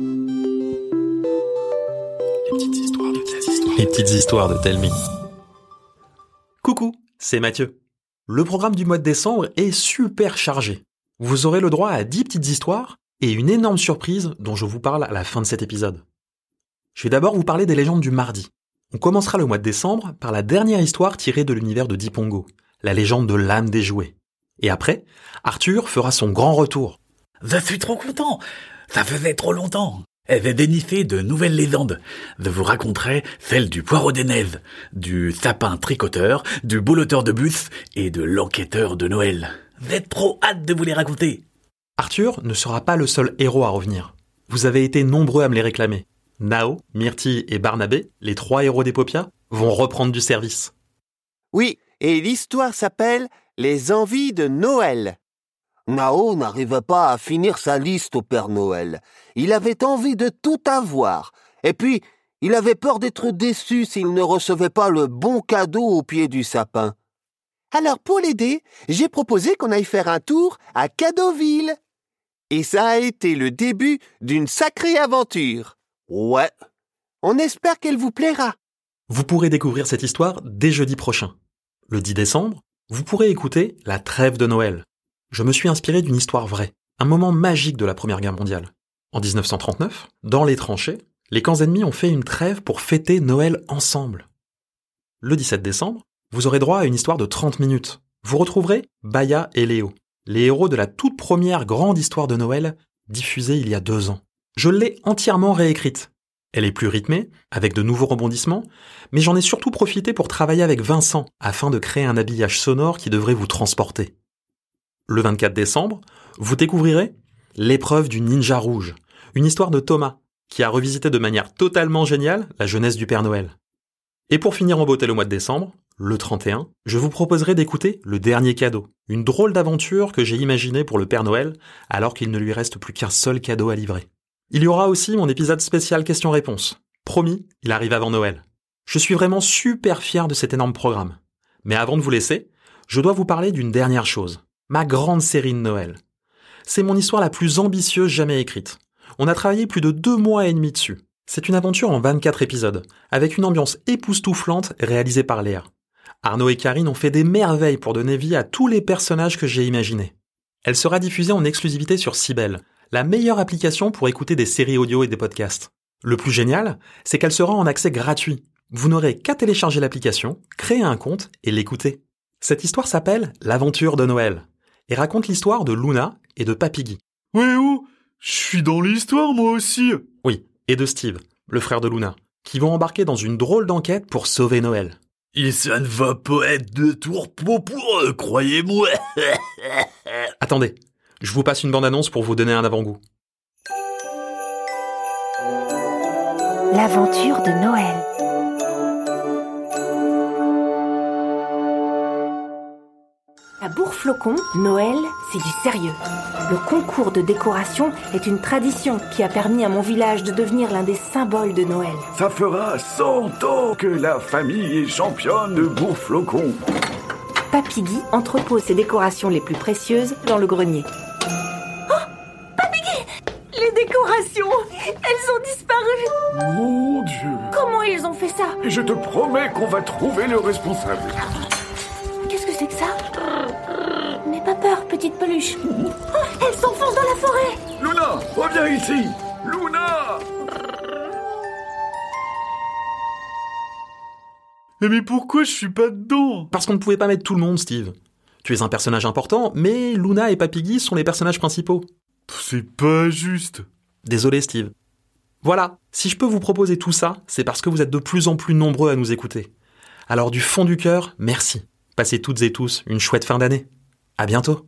Les petites histoires de Telmi. Les petites histoires de Telmi. Coucou, c'est Mathieu. Le programme du mois de décembre est super chargé. Vous aurez le droit à 10 petites histoires et une énorme surprise dont je vous parle à la fin de cet épisode. Je vais d'abord vous parler des légendes du mardi. On commencera le mois de décembre par la dernière histoire tirée de l'univers de Dipongo, la légende de l'âme des jouets. Et après, Arthur fera son grand retour. Je suis trop content. Ça faisait trop longtemps. J'avais bénéficié de nouvelles légendes. Je vous raconterai celle du poireau des neiges, du sapin tricoteur, du bouloteur de bus et de l'enquêteur de Noël. J'ai trop hâte de vous les raconter. Arthur ne sera pas le seul héros à revenir. Vous avez été nombreux à me les réclamer. Nao, Myrtille et Barnabé, les trois héros d'Epopia, vont reprendre du service. Oui, et l'histoire s'appelle Les envies de Noël. Nao n'arrivait pas à finir sa liste au Père Noël. Il avait envie de tout avoir. Et puis, il avait peur d'être déçu s'il ne recevait pas le bon cadeau au pied du sapin. Alors, pour l'aider, j'ai proposé qu'on aille faire un tour à Cadeauville. Et ça a été le début d'une sacrée aventure. Ouais. On espère qu'elle vous plaira. Vous pourrez découvrir cette histoire dès jeudi prochain. Le 10 décembre, vous pourrez écouter La Trêve de Noël. Je me suis inspiré d'une histoire vraie, un moment magique de la Première Guerre mondiale. En 1939, dans les tranchées, les camps ennemis ont fait une trêve pour fêter Noël ensemble. Le 17 décembre, vous aurez droit à une histoire de 30 minutes. Vous retrouverez Baya et Léo, les héros de la toute première grande histoire de Noël diffusée il y a deux ans. Je l'ai entièrement réécrite. Elle est plus rythmée, avec de nouveaux rebondissements, mais j'en ai surtout profité pour travailler avec Vincent afin de créer un habillage sonore qui devrait vous transporter. Le 24 décembre, vous découvrirez L'épreuve du ninja rouge, une histoire de Thomas, qui a revisité de manière totalement géniale la jeunesse du Père Noël. Et pour finir en beauté le mois de décembre, le 31, je vous proposerai d'écouter Le Dernier Cadeau, une drôle d'aventure que j'ai imaginée pour le Père Noël alors qu'il ne lui reste plus qu'un seul cadeau à livrer. Il y aura aussi mon épisode spécial questions-réponses. Promis, il arrive avant Noël. Je suis vraiment super fier de cet énorme programme. Mais avant de vous laisser, je dois vous parler d'une dernière chose. Ma grande série de Noël. C'est mon histoire la plus ambitieuse jamais écrite. On a travaillé plus de deux mois et demi dessus. C'est une aventure en 24 épisodes, avec une ambiance époustouflante réalisée par Léa. Arnaud et Karine ont fait des merveilles pour donner vie à tous les personnages que j'ai imaginés. Elle sera diffusée en exclusivité sur Cybelle, la meilleure application pour écouter des séries audio et des podcasts. Le plus génial, c'est qu'elle sera en accès gratuit. Vous n'aurez qu'à télécharger l'application, créer un compte et l'écouter. Cette histoire s'appelle L'aventure de Noël et raconte l'histoire de Luna et de Papigui. Ouais, oh, je suis dans l'histoire moi aussi. Oui, et de Steve, le frère de Luna, qui vont embarquer dans une drôle d'enquête pour sauver Noël. Et ça ne va pas être de tour pour pour eux, croyez-moi. Attendez, je vous passe une bande-annonce pour vous donner un avant-goût. L'aventure de Noël. À Bourg-Flocon, Noël, c'est du sérieux. Le concours de décoration est une tradition qui a permis à mon village de devenir l'un des symboles de Noël. Ça fera 100 ans que la famille est championne de Bourg-Flocon. Papy Guy entrepose ses décorations les plus précieuses dans le grenier. Les décorations Elles ont disparu Mon Dieu. Comment ils ont fait ça? Et je te promets qu'on va trouver le responsable. Petite peluche. Oh, elle s'enfonce dans la forêt Luna, reviens ici. Luna Eh, Mais pourquoi je suis pas dedans? Parce qu'on ne pouvait pas mettre tout le monde, Steve. Tu es un personnage important, mais Luna et Papigui sont les personnages principaux. C'est pas juste. Désolé, Steve. Voilà, si je peux vous proposer tout ça, c'est parce que vous êtes de plus en plus nombreux à nous écouter. Alors du fond du cœur, merci. Passez toutes et tous une chouette fin d'année. À bientôt.